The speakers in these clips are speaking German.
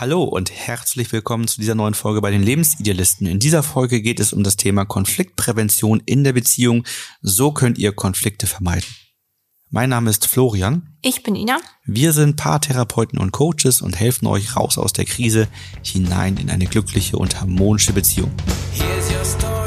Hallo und herzlich willkommen zu dieser neuen Folge bei den Lebensidealisten. In dieser Folge geht es um das Thema Konfliktprävention in der Beziehung. So könnt ihr Konflikte vermeiden. Mein Name ist Florian. Ich bin Ina. Wir sind Paartherapeuten und Coaches und helfen euch raus aus der Krise hinein in eine glückliche und harmonische Beziehung. Here's your story,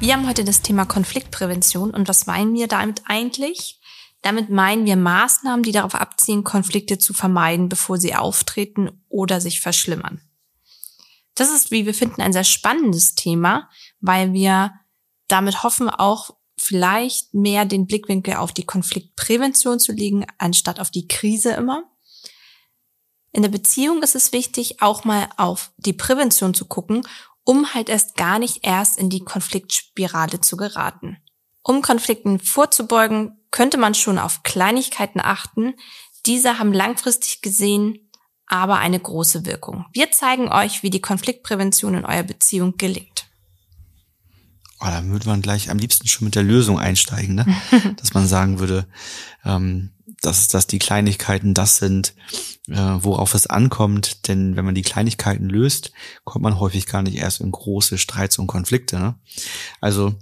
Wir haben heute das Thema Konfliktprävention und was meinen wir damit eigentlich? Damit meinen wir Maßnahmen, die darauf abzielen, Konflikte zu vermeiden, bevor sie auftreten oder sich verschlimmern. Das ist, wie wir finden, ein sehr spannendes Thema, weil wir damit hoffen, auch vielleicht mehr den Blickwinkel auf die Konfliktprävention zu legen, anstatt auf die Krise immer. In der Beziehung ist es wichtig, auch mal auf die Prävention zu gucken um halt erst gar nicht erst in die Konfliktspirale zu geraten. Um Konflikten vorzubeugen, könnte man schon auf Kleinigkeiten achten. Diese haben langfristig gesehen aber eine große Wirkung. Wir zeigen euch, wie die Konfliktprävention in eurer Beziehung gelingt. Oh, da würde man gleich am liebsten schon mit der Lösung einsteigen, ne? dass man sagen würde, ähm, dass, dass die Kleinigkeiten das sind, äh, worauf es ankommt. Denn wenn man die Kleinigkeiten löst, kommt man häufig gar nicht erst in große Streits und Konflikte. Ne? Also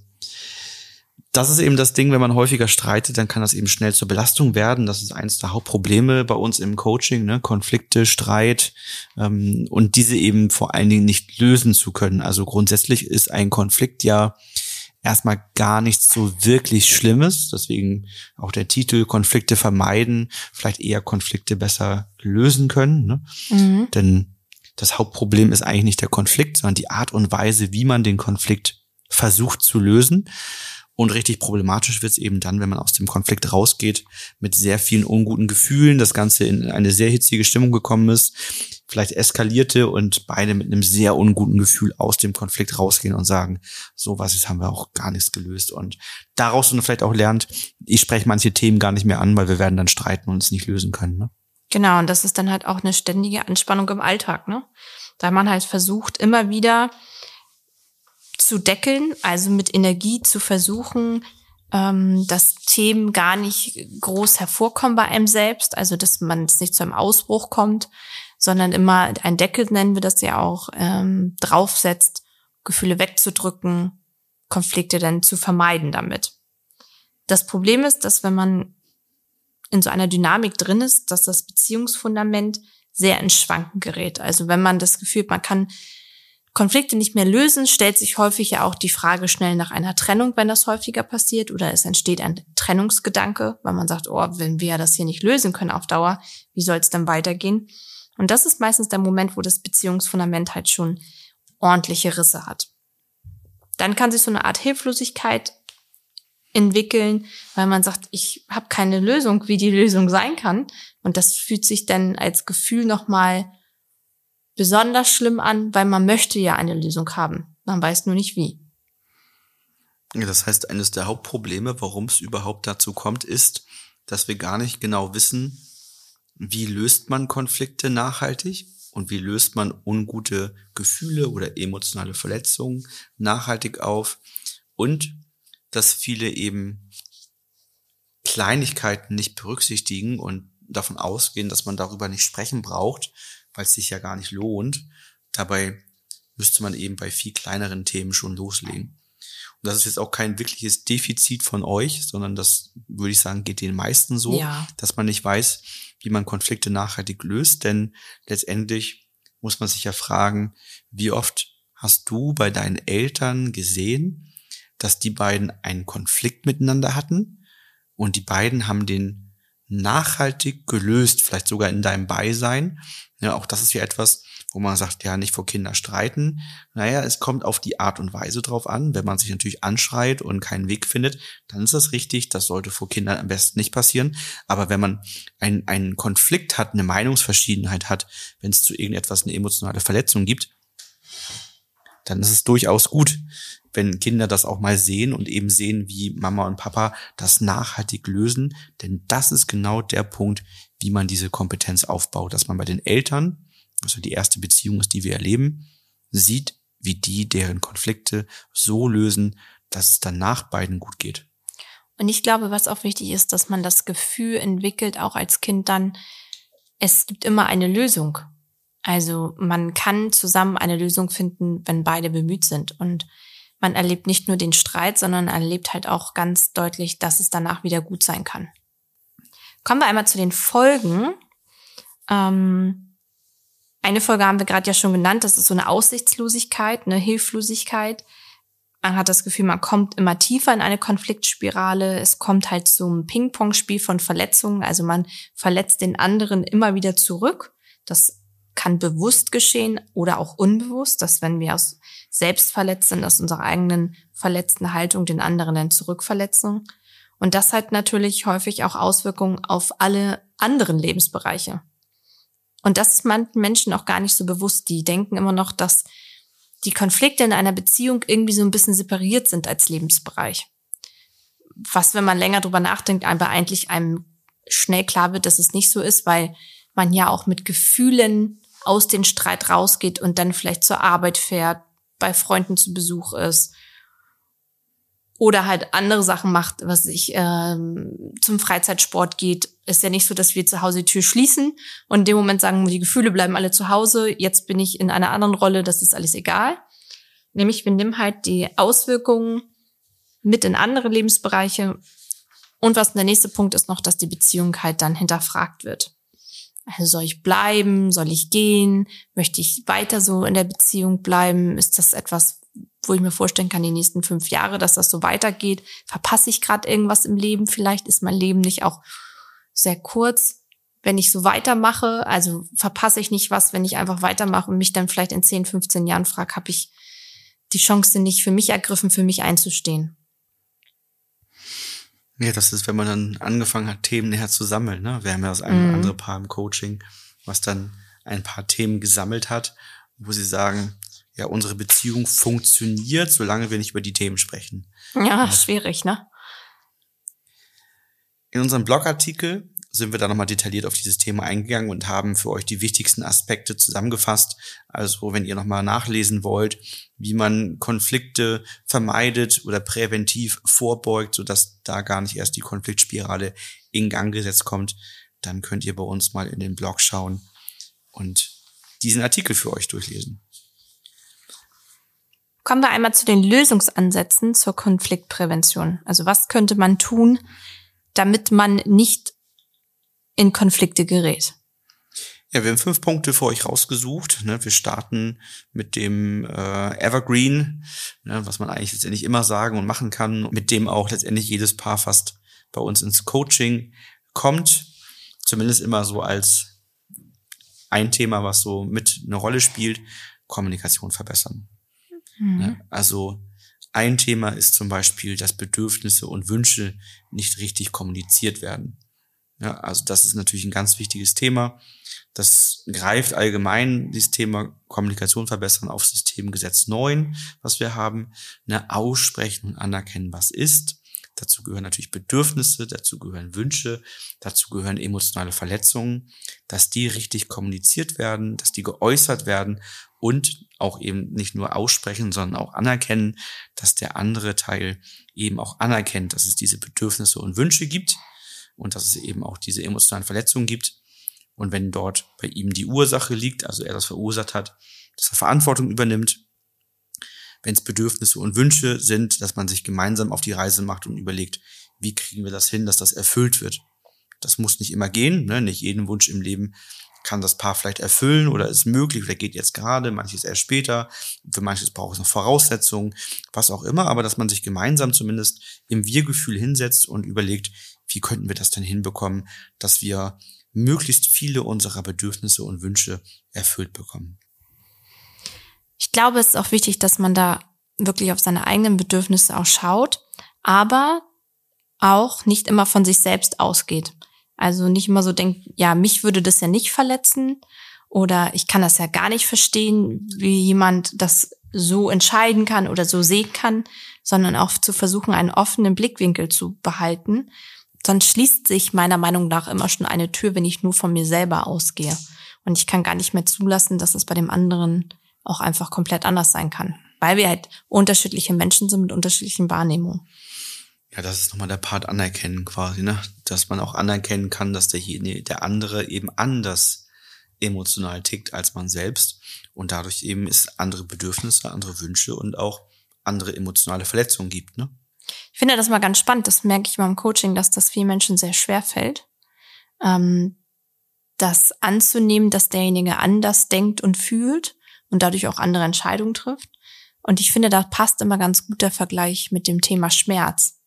das ist eben das Ding, wenn man häufiger streitet, dann kann das eben schnell zur Belastung werden. Das ist eines der Hauptprobleme bei uns im Coaching, ne? Konflikte, Streit ähm, und diese eben vor allen Dingen nicht lösen zu können. Also grundsätzlich ist ein Konflikt ja erstmal gar nichts so wirklich Schlimmes. Deswegen auch der Titel Konflikte vermeiden, vielleicht eher Konflikte besser lösen können. Ne? Mhm. Denn das Hauptproblem ist eigentlich nicht der Konflikt, sondern die Art und Weise, wie man den Konflikt versucht zu lösen. Und richtig problematisch wird es eben dann, wenn man aus dem Konflikt rausgeht mit sehr vielen unguten Gefühlen, das Ganze in eine sehr hitzige Stimmung gekommen ist, vielleicht eskalierte und beide mit einem sehr unguten Gefühl aus dem Konflikt rausgehen und sagen, so was jetzt haben wir auch gar nichts gelöst. Und daraus dann vielleicht auch lernt, ich spreche manche Themen gar nicht mehr an, weil wir werden dann streiten und es nicht lösen können. Ne? Genau, und das ist dann halt auch eine ständige Anspannung im Alltag, ne? Da man halt versucht, immer wieder zu deckeln, also mit Energie zu versuchen, ähm, dass Themen gar nicht groß hervorkommen bei einem selbst, also dass man es nicht zu einem Ausbruch kommt, sondern immer ein Deckel nennen wir das ja auch, ähm, draufsetzt, Gefühle wegzudrücken, Konflikte dann zu vermeiden damit. Das Problem ist, dass wenn man in so einer Dynamik drin ist, dass das Beziehungsfundament sehr ins Schwanken gerät. Also wenn man das Gefühl hat, man kann Konflikte nicht mehr lösen, stellt sich häufig ja auch die Frage schnell nach einer Trennung, wenn das häufiger passiert, oder es entsteht ein Trennungsgedanke, weil man sagt, oh, wenn wir das hier nicht lösen können auf Dauer, wie soll es dann weitergehen? Und das ist meistens der Moment, wo das Beziehungsfundament halt schon ordentliche Risse hat. Dann kann sich so eine Art Hilflosigkeit entwickeln, weil man sagt, ich habe keine Lösung, wie die Lösung sein kann. Und das fühlt sich dann als Gefühl nochmal besonders schlimm an, weil man möchte ja eine Lösung haben. Man weiß nur nicht wie. Das heißt, eines der Hauptprobleme, warum es überhaupt dazu kommt, ist, dass wir gar nicht genau wissen, wie löst man Konflikte nachhaltig und wie löst man ungute Gefühle oder emotionale Verletzungen nachhaltig auf und dass viele eben Kleinigkeiten nicht berücksichtigen und davon ausgehen, dass man darüber nicht sprechen braucht, weil es sich ja gar nicht lohnt. Dabei müsste man eben bei viel kleineren Themen schon loslegen. Und das ist jetzt auch kein wirkliches Defizit von euch, sondern das würde ich sagen, geht den meisten so, ja. dass man nicht weiß, wie man Konflikte nachhaltig löst. Denn letztendlich muss man sich ja fragen, wie oft hast du bei deinen Eltern gesehen, dass die beiden einen Konflikt miteinander hatten und die beiden haben den nachhaltig gelöst, vielleicht sogar in deinem Beisein. Ja, auch das ist ja etwas, wo man sagt, ja, nicht vor Kindern streiten. Naja, es kommt auf die Art und Weise drauf an. Wenn man sich natürlich anschreit und keinen Weg findet, dann ist das richtig. Das sollte vor Kindern am besten nicht passieren. Aber wenn man einen, einen Konflikt hat, eine Meinungsverschiedenheit hat, wenn es zu irgendetwas eine emotionale Verletzung gibt, dann ist es durchaus gut, wenn Kinder das auch mal sehen und eben sehen, wie Mama und Papa das nachhaltig lösen. Denn das ist genau der Punkt, wie man diese Kompetenz aufbaut, dass man bei den Eltern, also die erste Beziehung ist, die wir erleben, sieht, wie die deren Konflikte so lösen, dass es danach beiden gut geht. Und ich glaube, was auch wichtig ist, dass man das Gefühl entwickelt, auch als Kind dann, es gibt immer eine Lösung. Also man kann zusammen eine Lösung finden, wenn beide bemüht sind. Und man erlebt nicht nur den Streit, sondern erlebt halt auch ganz deutlich, dass es danach wieder gut sein kann. Kommen wir einmal zu den Folgen. Ähm, eine Folge haben wir gerade ja schon genannt, das ist so eine Aussichtslosigkeit, eine Hilflosigkeit. Man hat das Gefühl, man kommt immer tiefer in eine Konfliktspirale. Es kommt halt zum Ping-Pong-Spiel von Verletzungen. Also man verletzt den anderen immer wieder zurück. Das kann bewusst geschehen oder auch unbewusst, dass wenn wir aus selbst verletzt sind, aus unserer eigenen verletzten Haltung den anderen dann zurückverletzen. Und das hat natürlich häufig auch Auswirkungen auf alle anderen Lebensbereiche. Und das ist manchen Menschen auch gar nicht so bewusst. Die denken immer noch, dass die Konflikte in einer Beziehung irgendwie so ein bisschen separiert sind als Lebensbereich. Was, wenn man länger drüber nachdenkt, aber eigentlich einem schnell klar wird, dass es nicht so ist, weil man ja auch mit Gefühlen aus dem Streit rausgeht und dann vielleicht zur Arbeit fährt, bei Freunden zu Besuch ist oder halt andere Sachen macht, was ich ähm, zum Freizeitsport geht, ist ja nicht so, dass wir zu Hause die Tür schließen und in dem Moment sagen, die Gefühle bleiben alle zu Hause, jetzt bin ich in einer anderen Rolle, das ist alles egal. Nämlich wir nehmen halt die Auswirkungen mit in andere Lebensbereiche. Und was der nächste Punkt ist noch, dass die Beziehung halt dann hinterfragt wird. Also soll ich bleiben? Soll ich gehen? Möchte ich weiter so in der Beziehung bleiben? Ist das etwas, wo ich mir vorstellen kann, die nächsten fünf Jahre, dass das so weitergeht? Verpasse ich gerade irgendwas im Leben? Vielleicht ist mein Leben nicht auch sehr kurz. Wenn ich so weitermache, also verpasse ich nicht was, wenn ich einfach weitermache und mich dann vielleicht in 10, 15 Jahren frage, habe ich die Chance nicht für mich ergriffen, für mich einzustehen. Ja, das ist, wenn man dann angefangen hat, Themen näher zu sammeln. Ne? Wir haben ja das eine oder mhm. andere Paar im Coaching, was dann ein paar Themen gesammelt hat, wo sie sagen, ja, unsere Beziehung funktioniert, solange wir nicht über die Themen sprechen. Ja, ja. schwierig, ne? In unserem Blogartikel sind wir da nochmal detailliert auf dieses Thema eingegangen und haben für euch die wichtigsten Aspekte zusammengefasst. Also wenn ihr nochmal nachlesen wollt, wie man Konflikte vermeidet oder präventiv vorbeugt, sodass da gar nicht erst die Konfliktspirale in Gang gesetzt kommt, dann könnt ihr bei uns mal in den Blog schauen und diesen Artikel für euch durchlesen. Kommen wir einmal zu den Lösungsansätzen zur Konfliktprävention. Also was könnte man tun, damit man nicht in Konflikte gerät? Ja, wir haben fünf Punkte für euch rausgesucht. Ne? Wir starten mit dem äh, Evergreen, ne, was man eigentlich letztendlich immer sagen und machen kann, mit dem auch letztendlich jedes Paar fast bei uns ins Coaching kommt. Zumindest immer so als ein Thema, was so mit eine Rolle spielt, Kommunikation verbessern. Mhm. Ne? Also ein Thema ist zum Beispiel, dass Bedürfnisse und Wünsche nicht richtig kommuniziert werden. Ja, also das ist natürlich ein ganz wichtiges Thema. Das greift allgemein dieses Thema Kommunikation verbessern auf Systemgesetz 9, was wir haben. Eine Aussprechen und anerkennen, was ist. Dazu gehören natürlich Bedürfnisse, dazu gehören Wünsche, dazu gehören emotionale Verletzungen, dass die richtig kommuniziert werden, dass die geäußert werden und auch eben nicht nur aussprechen, sondern auch anerkennen, dass der andere Teil eben auch anerkennt, dass es diese Bedürfnisse und Wünsche gibt und dass es eben auch diese emotionalen Verletzungen gibt. Und wenn dort bei ihm die Ursache liegt, also er das verursacht hat, dass er Verantwortung übernimmt. Wenn es Bedürfnisse und Wünsche sind, dass man sich gemeinsam auf die Reise macht und überlegt, wie kriegen wir das hin, dass das erfüllt wird. Das muss nicht immer gehen, ne? nicht jeden Wunsch im Leben kann das Paar vielleicht erfüllen oder ist möglich oder geht jetzt gerade, manches erst später, für manches braucht es noch Voraussetzungen, was auch immer, aber dass man sich gemeinsam zumindest im Wir-Gefühl hinsetzt und überlegt, wie könnten wir das denn hinbekommen, dass wir möglichst viele unserer Bedürfnisse und Wünsche erfüllt bekommen. Ich glaube, es ist auch wichtig, dass man da wirklich auf seine eigenen Bedürfnisse auch schaut, aber auch nicht immer von sich selbst ausgeht. Also nicht immer so denkt, ja, mich würde das ja nicht verletzen oder ich kann das ja gar nicht verstehen, wie jemand das so entscheiden kann oder so sehen kann, sondern auch zu versuchen, einen offenen Blickwinkel zu behalten sonst schließt sich meiner Meinung nach immer schon eine Tür, wenn ich nur von mir selber ausgehe. Und ich kann gar nicht mehr zulassen, dass es bei dem anderen auch einfach komplett anders sein kann. Weil wir halt unterschiedliche Menschen sind mit unterschiedlichen Wahrnehmungen. Ja, das ist nochmal der Part anerkennen quasi, ne? Dass man auch anerkennen kann, dass der, hier, der andere eben anders emotional tickt als man selbst und dadurch eben es andere Bedürfnisse, andere Wünsche und auch andere emotionale Verletzungen gibt, ne? Ich finde das mal ganz spannend. Das merke ich beim Coaching, dass das vielen Menschen sehr schwer fällt, ähm, das anzunehmen, dass derjenige anders denkt und fühlt und dadurch auch andere Entscheidungen trifft. Und ich finde, da passt immer ganz gut der Vergleich mit dem Thema Schmerz.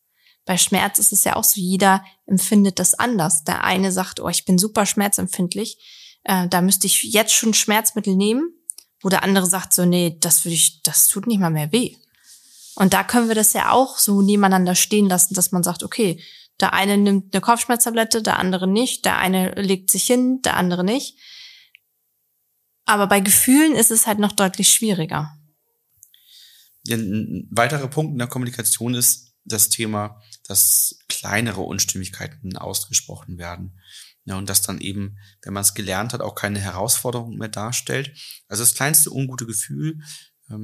Bei Schmerz ist es ja auch so, jeder empfindet das anders. Der eine sagt, oh, ich bin super schmerzempfindlich, äh, da müsste ich jetzt schon Schmerzmittel nehmen, wo der andere sagt so, nee, das würde ich, das tut nicht mal mehr weh. Und da können wir das ja auch so nebeneinander stehen lassen, dass man sagt, okay, der eine nimmt eine Kopfschmerztablette, der andere nicht, der eine legt sich hin, der andere nicht. Aber bei Gefühlen ist es halt noch deutlich schwieriger. Ein weiterer Punkt in der Kommunikation ist das Thema, dass kleinere Unstimmigkeiten ausgesprochen werden. Ja, und das dann eben, wenn man es gelernt hat, auch keine Herausforderung mehr darstellt. Also das kleinste ungute Gefühl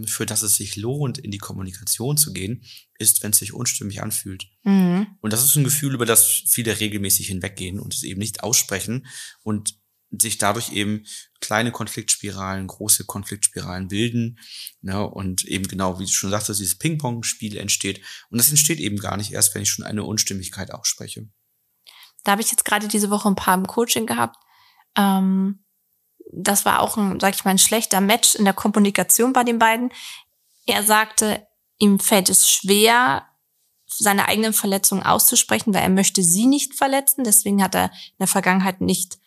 für das es sich lohnt, in die Kommunikation zu gehen, ist, wenn es sich unstimmig anfühlt. Mhm. Und das ist ein Gefühl, über das viele regelmäßig hinweggehen und es eben nicht aussprechen und sich dadurch eben kleine Konfliktspiralen, große Konfliktspiralen bilden. Ne, und eben genau, wie du schon sagtest, dieses Ping-Pong-Spiel entsteht. Und das entsteht eben gar nicht erst, wenn ich schon eine Unstimmigkeit ausspreche. Da habe ich jetzt gerade diese Woche ein paar im Coaching gehabt. Ähm, das war auch ein, sag ich mal, ein schlechter Match in der Kommunikation bei den beiden. Er sagte, ihm fällt es schwer, seine eigenen Verletzungen auszusprechen, weil er möchte sie nicht verletzen. Deswegen hat er in der Vergangenheit nicht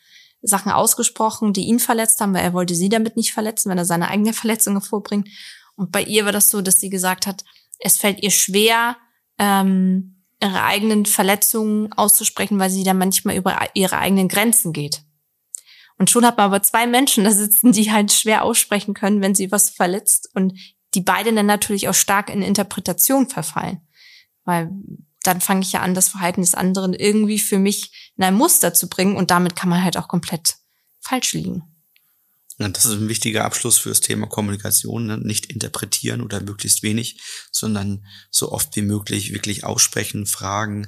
Sachen ausgesprochen, die ihn verletzt haben, weil er wollte sie damit nicht verletzen, wenn er seine eigenen Verletzungen vorbringt. Und bei ihr war das so, dass sie gesagt hat, es fällt ihr schwer, ähm, ihre eigenen Verletzungen auszusprechen, weil sie dann manchmal über ihre eigenen Grenzen geht. Und schon hat man aber zwei Menschen da sitzen, die halt schwer aussprechen können, wenn sie was verletzt und die beide dann natürlich auch stark in Interpretation verfallen. Weil dann fange ich ja an, das Verhalten des anderen irgendwie für mich in ein Muster zu bringen und damit kann man halt auch komplett falsch liegen. Das ist ein wichtiger Abschluss für das Thema Kommunikation. Ne? Nicht interpretieren oder möglichst wenig, sondern so oft wie möglich wirklich aussprechen, fragen,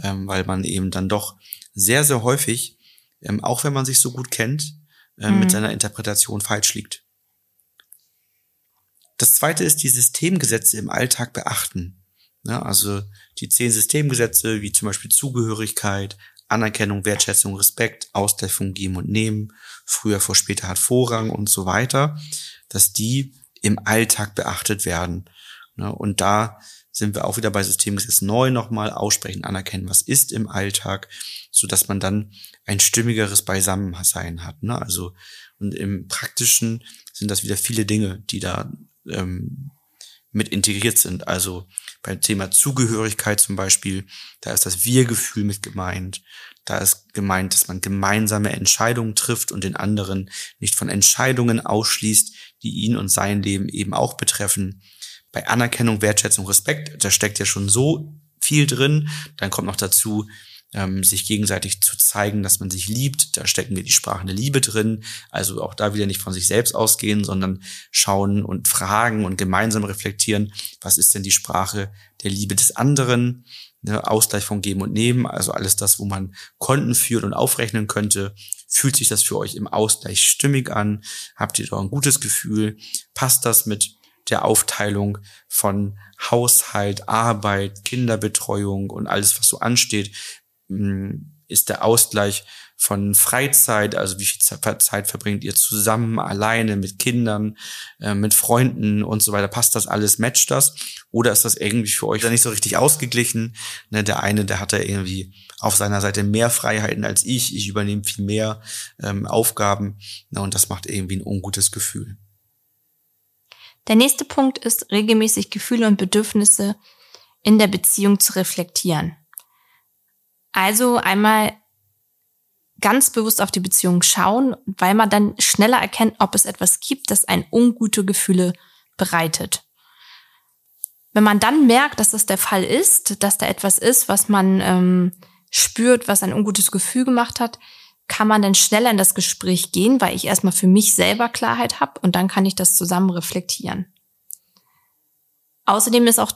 ähm, weil man eben dann doch sehr, sehr häufig ähm, auch wenn man sich so gut kennt, äh, mhm. mit seiner Interpretation falsch liegt. Das zweite ist die Systemgesetze im Alltag beachten. Ja, also die zehn Systemgesetze, wie zum Beispiel Zugehörigkeit, Anerkennung, Wertschätzung, Respekt, Ausgleich von Geben und Nehmen, früher vor später hat Vorrang und so weiter, dass die im Alltag beachtet werden. Ja, und da sind wir auch wieder bei Systemgesetz neu nochmal aussprechen, anerkennen, was ist im Alltag, so dass man dann ein stimmigeres Beisammensein hat. Ne? Also und im Praktischen sind das wieder viele Dinge, die da ähm, mit integriert sind. Also beim Thema Zugehörigkeit zum Beispiel, da ist das Wir-Gefühl mit gemeint. Da ist gemeint, dass man gemeinsame Entscheidungen trifft und den anderen nicht von Entscheidungen ausschließt, die ihn und sein Leben eben auch betreffen bei Anerkennung, Wertschätzung, Respekt, da steckt ja schon so viel drin. Dann kommt noch dazu, ähm, sich gegenseitig zu zeigen, dass man sich liebt. Da stecken wir die Sprachen der Liebe drin. Also auch da wieder nicht von sich selbst ausgehen, sondern schauen und fragen und gemeinsam reflektieren, was ist denn die Sprache der Liebe des anderen? Ne, Ausgleich von Geben und Nehmen, also alles das, wo man Konten führt und aufrechnen könnte. Fühlt sich das für euch im Ausgleich stimmig an? Habt ihr doch ein gutes Gefühl? Passt das mit der Aufteilung von Haushalt, Arbeit, Kinderbetreuung und alles, was so ansteht, mm, ist der Ausgleich von Freizeit, also wie viel Zeit verbringt ihr zusammen, alleine, mit Kindern, äh, mit Freunden und so weiter. Passt das alles, matcht das? Oder ist das irgendwie für euch nicht so richtig ausgeglichen? Ne, der eine, der hat ja irgendwie auf seiner Seite mehr Freiheiten als ich. Ich übernehme viel mehr ähm, Aufgaben. Und das macht irgendwie ein ungutes Gefühl. Der nächste Punkt ist, regelmäßig Gefühle und Bedürfnisse in der Beziehung zu reflektieren. Also einmal ganz bewusst auf die Beziehung schauen, weil man dann schneller erkennt, ob es etwas gibt, das ein ungute Gefühle bereitet. Wenn man dann merkt, dass das der Fall ist, dass da etwas ist, was man ähm, spürt, was ein ungutes Gefühl gemacht hat, kann man denn schneller in das Gespräch gehen, weil ich erstmal für mich selber Klarheit habe und dann kann ich das zusammen reflektieren. Außerdem ist auch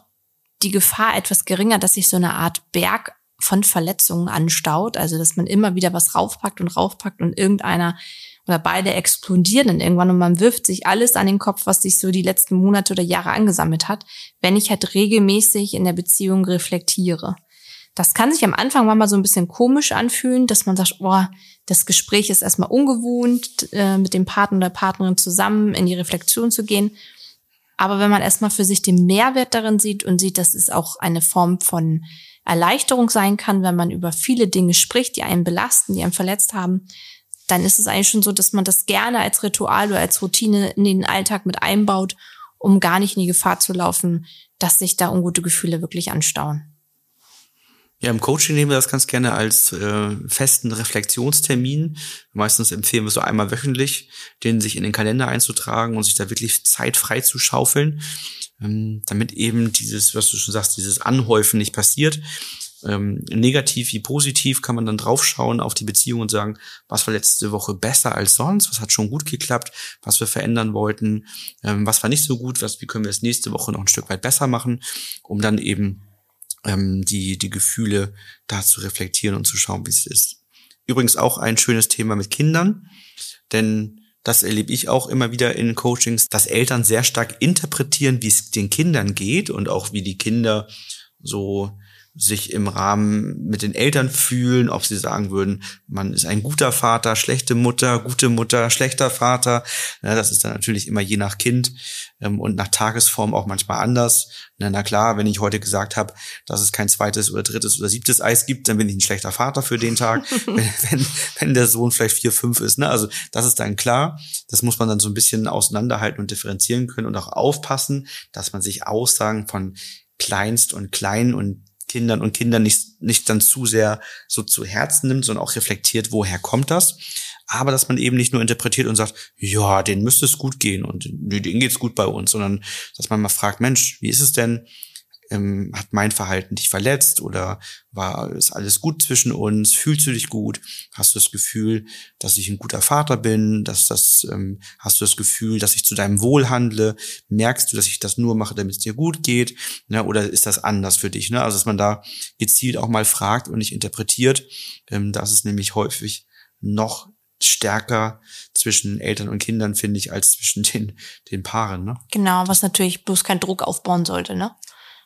die Gefahr etwas geringer, dass sich so eine Art Berg von Verletzungen anstaut. Also, dass man immer wieder was raufpackt und raufpackt und irgendeiner oder beide explodieren dann irgendwann und man wirft sich alles an den Kopf, was sich so die letzten Monate oder Jahre angesammelt hat, wenn ich halt regelmäßig in der Beziehung reflektiere. Das kann sich am Anfang manchmal so ein bisschen komisch anfühlen, dass man sagt, boah, das Gespräch ist erstmal ungewohnt, äh, mit dem Partner oder Partnerin zusammen in die Reflexion zu gehen. Aber wenn man erstmal für sich den Mehrwert darin sieht und sieht, dass es auch eine Form von Erleichterung sein kann, wenn man über viele Dinge spricht, die einen belasten, die einen verletzt haben, dann ist es eigentlich schon so, dass man das gerne als Ritual oder als Routine in den Alltag mit einbaut, um gar nicht in die Gefahr zu laufen, dass sich da ungute Gefühle wirklich anstauen. Ja, im Coaching nehmen wir das ganz gerne als äh, festen Reflexionstermin. Meistens empfehlen wir so einmal wöchentlich, den sich in den Kalender einzutragen und sich da wirklich Zeit frei zu schaufeln, ähm, damit eben dieses, was du schon sagst, dieses Anhäufen nicht passiert. Ähm, negativ wie positiv kann man dann draufschauen auf die Beziehung und sagen, was war letzte Woche besser als sonst, was hat schon gut geklappt, was wir verändern wollten, ähm, was war nicht so gut, was, wie können wir es nächste Woche noch ein Stück weit besser machen, um dann eben ähm, die, die Gefühle da zu reflektieren und zu schauen, wie es ist. Übrigens auch ein schönes Thema mit Kindern, denn das erlebe ich auch immer wieder in Coachings, dass Eltern sehr stark interpretieren, wie es den Kindern geht und auch wie die Kinder so sich im Rahmen mit den Eltern fühlen, ob sie sagen würden, man ist ein guter Vater, schlechte Mutter, gute Mutter, schlechter Vater. Ja, das ist dann natürlich immer je nach Kind ähm, und nach Tagesform auch manchmal anders. Na, na klar, wenn ich heute gesagt habe, dass es kein zweites oder drittes oder siebtes Eis gibt, dann bin ich ein schlechter Vater für den Tag, wenn, wenn, wenn der Sohn vielleicht vier, fünf ist. Ne? Also das ist dann klar. Das muss man dann so ein bisschen auseinanderhalten und differenzieren können und auch aufpassen, dass man sich Aussagen von Kleinst und Klein und Kindern und Kindern nicht, nicht dann zu sehr so zu Herzen nimmt, sondern auch reflektiert, woher kommt das. Aber dass man eben nicht nur interpretiert und sagt, ja, denen müsste es gut gehen und denen geht's gut bei uns, sondern dass man mal fragt, Mensch, wie ist es denn? Ähm, hat mein Verhalten dich verletzt oder war ist alles gut zwischen uns? Fühlst du dich gut? Hast du das Gefühl, dass ich ein guter Vater bin? Dass das ähm, hast du das Gefühl, dass ich zu deinem Wohl handle? Merkst du, dass ich das nur mache, damit es dir gut geht? Ne? Oder ist das anders für dich? Ne? Also dass man da gezielt auch mal fragt und nicht interpretiert. Ähm, das ist nämlich häufig noch stärker zwischen Eltern und Kindern, finde ich, als zwischen den, den Paaren. Ne? Genau, was natürlich bloß keinen Druck aufbauen sollte, ne?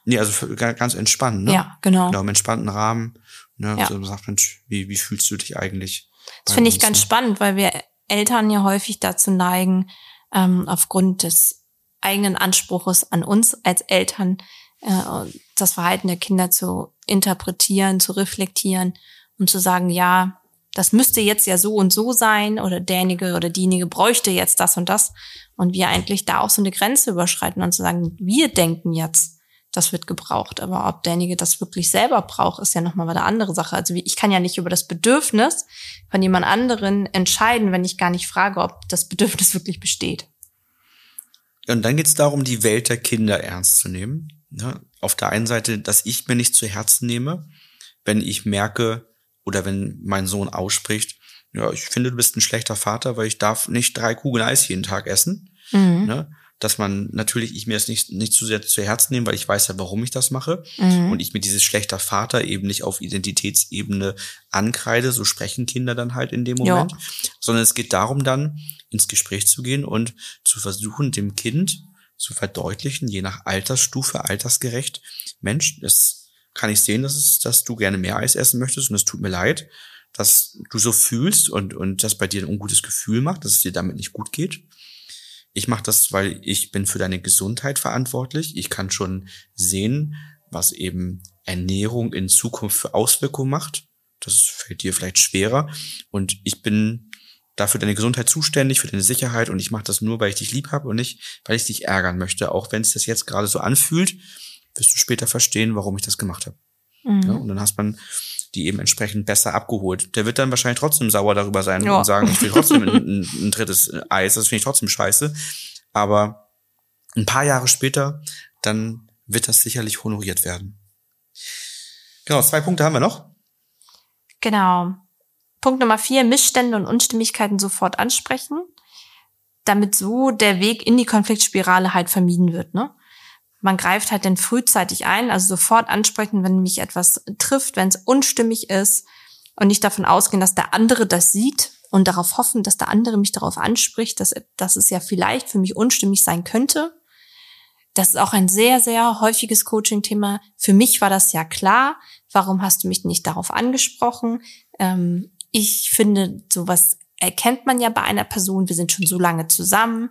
Nee, also ganz entspannt, ne? Ja, genau. Genau, im entspannten Rahmen. Ne? Ja. So man sagt, Mensch, wie, wie fühlst du dich eigentlich? Das finde ich ganz ne? spannend, weil wir Eltern ja häufig dazu neigen, ähm, aufgrund des eigenen Anspruches an uns als Eltern äh, das Verhalten der Kinder zu interpretieren, zu reflektieren und zu sagen, ja, das müsste jetzt ja so und so sein oder derjenige oder diejenige bräuchte jetzt das und das und wir eigentlich da auch so eine Grenze überschreiten und zu sagen, wir denken jetzt, das wird gebraucht. Aber ob derjenige das wirklich selber braucht, ist ja nochmal eine andere Sache. Also ich kann ja nicht über das Bedürfnis von jemand anderen entscheiden, wenn ich gar nicht frage, ob das Bedürfnis wirklich besteht. Und dann geht es darum, die Welt der Kinder ernst zu nehmen. Ja, auf der einen Seite, dass ich mir nicht zu Herzen nehme, wenn ich merke oder wenn mein Sohn ausspricht, ja, ich finde, du bist ein schlechter Vater, weil ich darf nicht drei Kugeln Eis jeden Tag essen. Mhm. Ne? Dass man natürlich, ich mir es nicht, nicht zu sehr zu Herzen nehme, weil ich weiß ja, warum ich das mache. Mhm. Und ich mir dieses schlechter Vater eben nicht auf Identitätsebene ankreide, so sprechen Kinder dann halt in dem Moment. Ja. Sondern es geht darum dann, ins Gespräch zu gehen und zu versuchen, dem Kind zu verdeutlichen, je nach Altersstufe, altersgerecht, Mensch, das kann ich sehen, dass, es, dass du gerne mehr Eis essen möchtest und es tut mir leid, dass du so fühlst und, und das bei dir ein ungutes Gefühl macht, dass es dir damit nicht gut geht. Ich mache das, weil ich bin für deine Gesundheit verantwortlich. Ich kann schon sehen, was eben Ernährung in Zukunft für Auswirkungen macht. Das fällt dir vielleicht schwerer. Und ich bin dafür deine Gesundheit zuständig, für deine Sicherheit. Und ich mache das nur, weil ich dich lieb habe und nicht, weil ich dich ärgern möchte. Auch wenn es das jetzt gerade so anfühlt, wirst du später verstehen, warum ich das gemacht habe. Mhm. Ja, und dann hast man die eben entsprechend besser abgeholt. Der wird dann wahrscheinlich trotzdem sauer darüber sein ja. und sagen, ich will trotzdem ein, ein, ein drittes Eis, das finde ich trotzdem scheiße. Aber ein paar Jahre später, dann wird das sicherlich honoriert werden. Genau, zwei Punkte haben wir noch. Genau. Punkt Nummer vier, Missstände und Unstimmigkeiten sofort ansprechen, damit so der Weg in die Konfliktspirale halt vermieden wird. Ne? Man greift halt dann frühzeitig ein, also sofort ansprechen, wenn mich etwas trifft, wenn es unstimmig ist und nicht davon ausgehen, dass der andere das sieht und darauf hoffen, dass der andere mich darauf anspricht, dass, dass es ja vielleicht für mich unstimmig sein könnte. Das ist auch ein sehr, sehr häufiges Coaching-Thema. Für mich war das ja klar. Warum hast du mich nicht darauf angesprochen? Ähm, ich finde, sowas erkennt man ja bei einer Person. Wir sind schon so lange zusammen.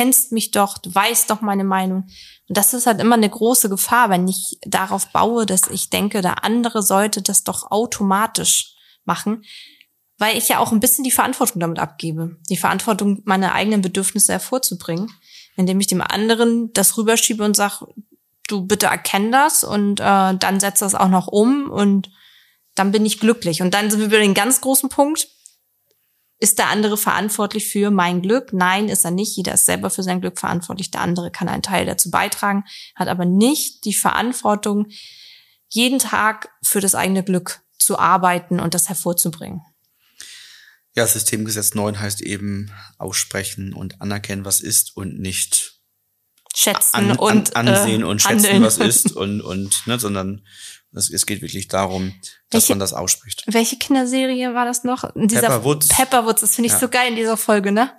Kennst mich doch, du weißt doch meine Meinung. Und das ist halt immer eine große Gefahr, wenn ich darauf baue, dass ich denke, der andere sollte das doch automatisch machen, weil ich ja auch ein bisschen die Verantwortung damit abgebe. Die Verantwortung, meine eigenen Bedürfnisse hervorzubringen, indem ich dem anderen das rüberschiebe und sage, du bitte erkenn das und äh, dann setz das auch noch um und dann bin ich glücklich. Und dann sind wir wieder den ganz großen Punkt. Ist der andere verantwortlich für mein Glück? Nein, ist er nicht. Jeder ist selber für sein Glück verantwortlich. Der andere kann einen Teil dazu beitragen, hat aber nicht die Verantwortung, jeden Tag für das eigene Glück zu arbeiten und das hervorzubringen. Ja, Systemgesetz 9 heißt eben aussprechen und anerkennen, was ist und nicht schätzen an, und an, ansehen äh, und schätzen, handeln. was ist und und ne, sondern es, es geht wirklich darum, dass welche, man das ausspricht. Welche Kinderserie war das noch? In dieser Pepperwoods. Pepperwoods, das finde ich ja. so geil in dieser Folge, ne?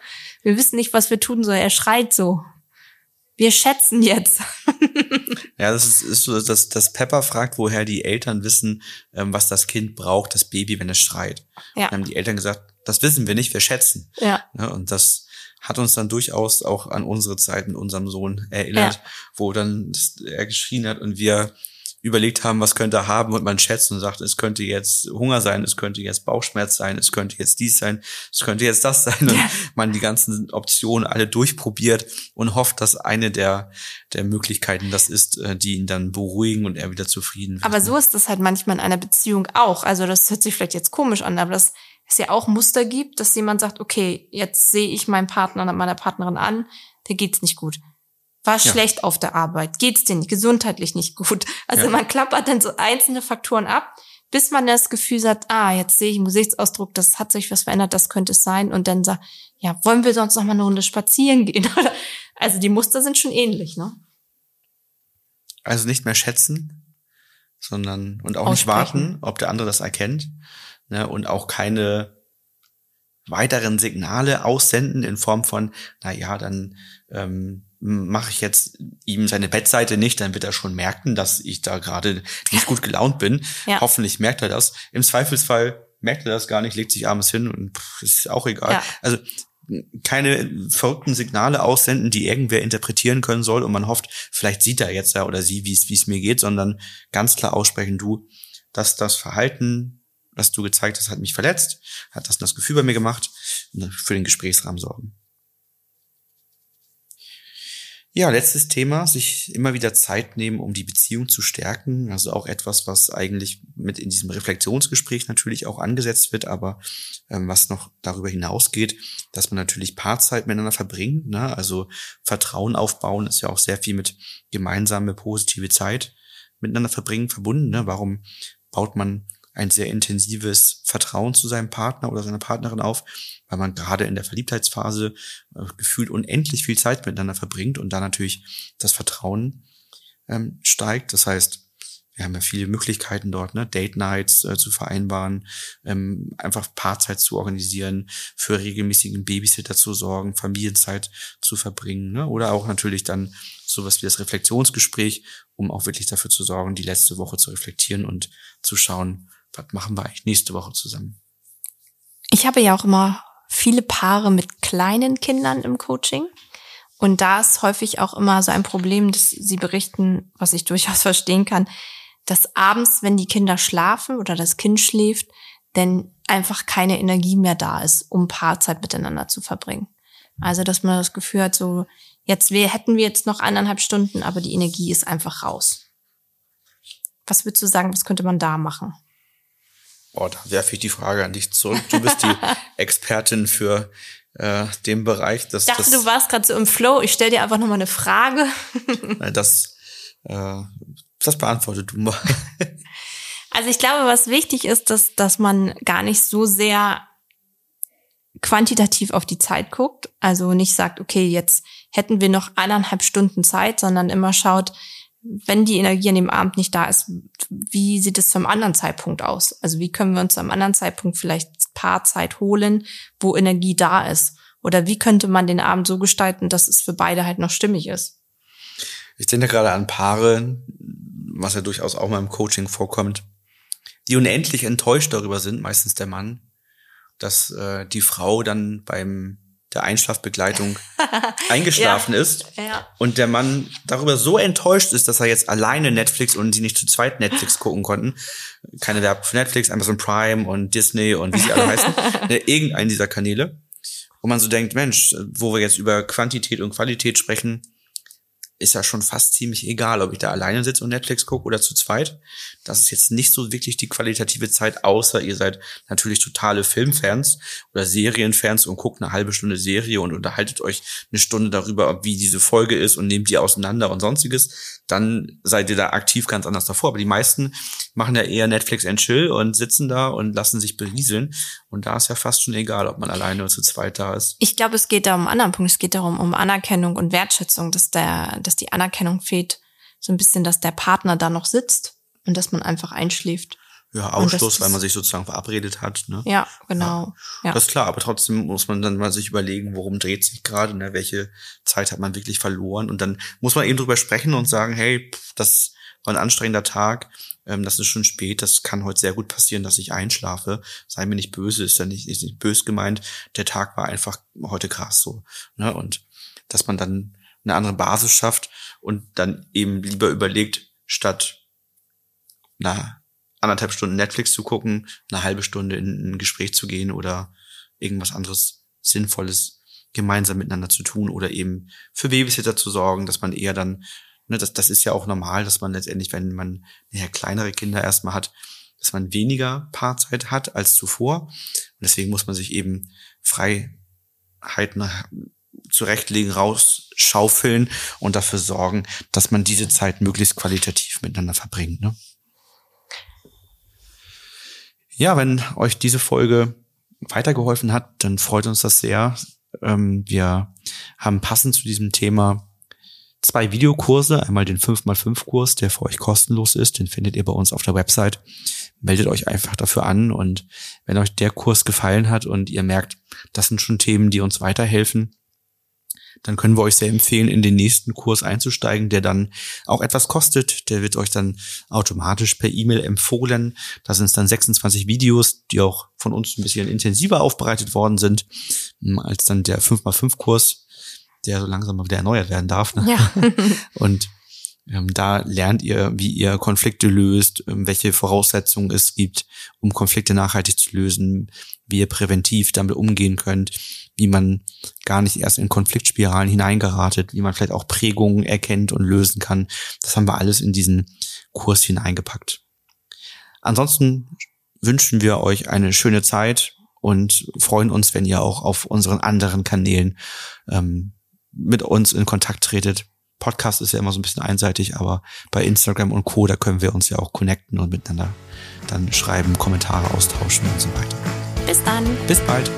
Wir wissen nicht, was wir tun sollen. Er schreit so. Wir schätzen jetzt. ja, das ist, ist so, dass, dass Pepper fragt, woher die Eltern wissen, ähm, was das Kind braucht, das Baby, wenn es schreit. Ja. Dann haben die Eltern gesagt, das wissen wir nicht, wir schätzen. Ja. ja und das hat uns dann durchaus auch an unsere Zeiten, unserem Sohn erinnert, ja. wo dann er geschrien hat und wir überlegt haben, was könnte er haben und man schätzt und sagt, es könnte jetzt Hunger sein, es könnte jetzt Bauchschmerz sein, es könnte jetzt dies sein, es könnte jetzt das sein und man die ganzen Optionen alle durchprobiert und hofft, dass eine der, der Möglichkeiten das ist, äh, die ihn dann beruhigen und er wieder zufrieden wird. Aber so ist das halt manchmal in einer Beziehung auch. Also das hört sich vielleicht jetzt komisch an, aber das es ja auch Muster gibt, dass jemand sagt, okay, jetzt sehe ich meinen Partner und meiner Partnerin an, der geht's nicht gut war ja. schlecht auf der Arbeit, geht's dir nicht, gesundheitlich nicht gut. Also ja. man klappert dann so einzelne Faktoren ab, bis man das Gefühl hat, ah, jetzt sehe ich im Gesichtsausdruck, das hat sich was verändert, das könnte es sein. Und dann sagt, ja, wollen wir sonst noch mal eine Runde spazieren gehen? also die Muster sind schon ähnlich, ne? Also nicht mehr schätzen, sondern und auch nicht warten, ob der andere das erkennt. Ne, und auch keine weiteren Signale aussenden in Form von, na ja, dann ähm, mache ich jetzt ihm seine Bettseite nicht, dann wird er schon merken, dass ich da gerade nicht gut gelaunt bin. Ja. Hoffentlich merkt er das. Im Zweifelsfall merkt er das gar nicht, legt sich abends hin und pff, ist auch egal. Ja. Also keine verrückten Signale aussenden, die irgendwer interpretieren können soll und man hofft, vielleicht sieht er jetzt ja oder sie, wie es mir geht, sondern ganz klar aussprechen, du, dass das Verhalten, das du gezeigt hast, hat mich verletzt, hat das das Gefühl bei mir gemacht, für den Gesprächsrahmen sorgen. Ja, letztes Thema, sich immer wieder Zeit nehmen, um die Beziehung zu stärken. Also auch etwas, was eigentlich mit in diesem Reflexionsgespräch natürlich auch angesetzt wird, aber ähm, was noch darüber hinausgeht, dass man natürlich Paarzeit miteinander verbringt. Ne? Also Vertrauen aufbauen ist ja auch sehr viel mit gemeinsame positive Zeit miteinander verbringen verbunden. Ne? Warum baut man ein sehr intensives Vertrauen zu seinem Partner oder seiner Partnerin auf, weil man gerade in der Verliebtheitsphase äh, gefühlt unendlich viel Zeit miteinander verbringt und da natürlich das Vertrauen ähm, steigt. Das heißt, wir haben ja viele Möglichkeiten dort, ne? Date Nights äh, zu vereinbaren, ähm, einfach Paarzeit zu organisieren, für regelmäßigen Babysitter zu sorgen, Familienzeit zu verbringen, ne? oder auch natürlich dann sowas wie das Reflexionsgespräch, um auch wirklich dafür zu sorgen, die letzte Woche zu reflektieren und zu schauen, was machen wir eigentlich nächste Woche zusammen? Ich habe ja auch immer viele Paare mit kleinen Kindern im Coaching. Und da ist häufig auch immer so ein Problem, dass sie berichten, was ich durchaus verstehen kann, dass abends, wenn die Kinder schlafen oder das Kind schläft, denn einfach keine Energie mehr da ist, um Paarzeit miteinander zu verbringen. Also, dass man das Gefühl hat, so, jetzt wir, hätten wir jetzt noch eineinhalb Stunden, aber die Energie ist einfach raus. Was würdest du sagen, was könnte man da machen? Oh, da werfe ich die Frage an dich zurück. Du bist die Expertin für äh, den Bereich. Dass, ich dachte, das, du warst gerade so im Flow. Ich stelle dir einfach nochmal eine Frage. das, äh, das beantwortet du mal. Also ich glaube, was wichtig ist, dass, dass man gar nicht so sehr quantitativ auf die Zeit guckt. Also nicht sagt, okay, jetzt, hätten wir noch eineinhalb Stunden Zeit, sondern immer schaut, wenn die Energie an dem Abend nicht da ist, wie sieht es zum anderen Zeitpunkt aus? Also wie können wir uns am anderen Zeitpunkt vielleicht paar Zeit holen, wo Energie da ist? Oder wie könnte man den Abend so gestalten, dass es für beide halt noch stimmig ist? Ich denke gerade an Paare, was ja durchaus auch mal im Coaching vorkommt, die unendlich enttäuscht darüber sind, meistens der Mann, dass äh, die Frau dann beim der Einschlafbegleitung eingeschlafen ja. ist ja. und der Mann darüber so enttäuscht ist, dass er jetzt alleine Netflix und sie nicht zu zweit Netflix gucken konnten. Keine Werbung für Netflix, Amazon Prime und Disney und wie sie alle heißen. Ne, irgendeinen dieser Kanäle. Wo man so denkt, Mensch, wo wir jetzt über Quantität und Qualität sprechen, ist ja schon fast ziemlich egal, ob ich da alleine sitze und Netflix gucke oder zu zweit. Das ist jetzt nicht so wirklich die qualitative Zeit, außer ihr seid natürlich totale Filmfans oder Serienfans und guckt eine halbe Stunde Serie und unterhaltet euch eine Stunde darüber, wie diese Folge ist und nehmt die auseinander und sonstiges. Dann seid ihr da aktiv ganz anders davor. Aber die meisten machen ja eher Netflix and Chill und sitzen da und lassen sich berieseln. Und da ist ja fast schon egal, ob man alleine oder zu zweit da ist. Ich glaube, es geht da um einen anderen Punkt. Es geht darum, um Anerkennung und Wertschätzung, dass der, dass die Anerkennung fehlt. So ein bisschen, dass der Partner da noch sitzt und dass man einfach einschläft. Ja, Ausschluss, weil man sich sozusagen verabredet hat. Ne? Ja, genau. Ja. Ja. Das ist klar, aber trotzdem muss man dann mal sich überlegen, worum dreht sich gerade, ne? welche Zeit hat man wirklich verloren. Und dann muss man eben drüber sprechen und sagen, hey, das war ein anstrengender Tag, ähm, das ist schon spät, das kann heute sehr gut passieren, dass ich einschlafe. Sei mir nicht böse, ist ja nicht, ist nicht böse gemeint. Der Tag war einfach heute krass so. Ne? Und dass man dann eine andere Basis schafft und dann eben lieber überlegt, statt na anderthalb Stunden Netflix zu gucken, eine halbe Stunde in ein Gespräch zu gehen oder irgendwas anderes Sinnvolles gemeinsam miteinander zu tun oder eben für Babysitter zu sorgen, dass man eher dann, ne, das, das ist ja auch normal, dass man letztendlich, wenn man ja, kleinere Kinder erstmal hat, dass man weniger Paarzeit hat als zuvor. Und deswegen muss man sich eben Freiheiten zurechtlegen, rausschaufeln und dafür sorgen, dass man diese Zeit möglichst qualitativ miteinander verbringt. Ne? Ja, wenn euch diese Folge weitergeholfen hat, dann freut uns das sehr. Ähm, wir haben passend zu diesem Thema zwei Videokurse. Einmal den 5x5-Kurs, der für euch kostenlos ist. Den findet ihr bei uns auf der Website. Meldet euch einfach dafür an. Und wenn euch der Kurs gefallen hat und ihr merkt, das sind schon Themen, die uns weiterhelfen, dann können wir euch sehr empfehlen, in den nächsten Kurs einzusteigen, der dann auch etwas kostet. Der wird euch dann automatisch per E-Mail empfohlen. Da sind es dann 26 Videos, die auch von uns ein bisschen intensiver aufbereitet worden sind, hm, als dann der 5x5-Kurs, der so langsam mal wieder erneuert werden darf. Ne? Ja. Und ähm, da lernt ihr, wie ihr Konflikte löst, ähm, welche Voraussetzungen es gibt, um Konflikte nachhaltig zu lösen, wie ihr präventiv damit umgehen könnt, wie man gar nicht erst in Konfliktspiralen hineingeratet, wie man vielleicht auch Prägungen erkennt und lösen kann. Das haben wir alles in diesen Kurs hineingepackt. Ansonsten wünschen wir euch eine schöne Zeit und freuen uns, wenn ihr auch auf unseren anderen Kanälen ähm, mit uns in Kontakt tretet. Podcast ist ja immer so ein bisschen einseitig, aber bei Instagram und Co, da können wir uns ja auch connecten und miteinander dann schreiben, Kommentare austauschen und so weiter. Bis dann. Bis bald.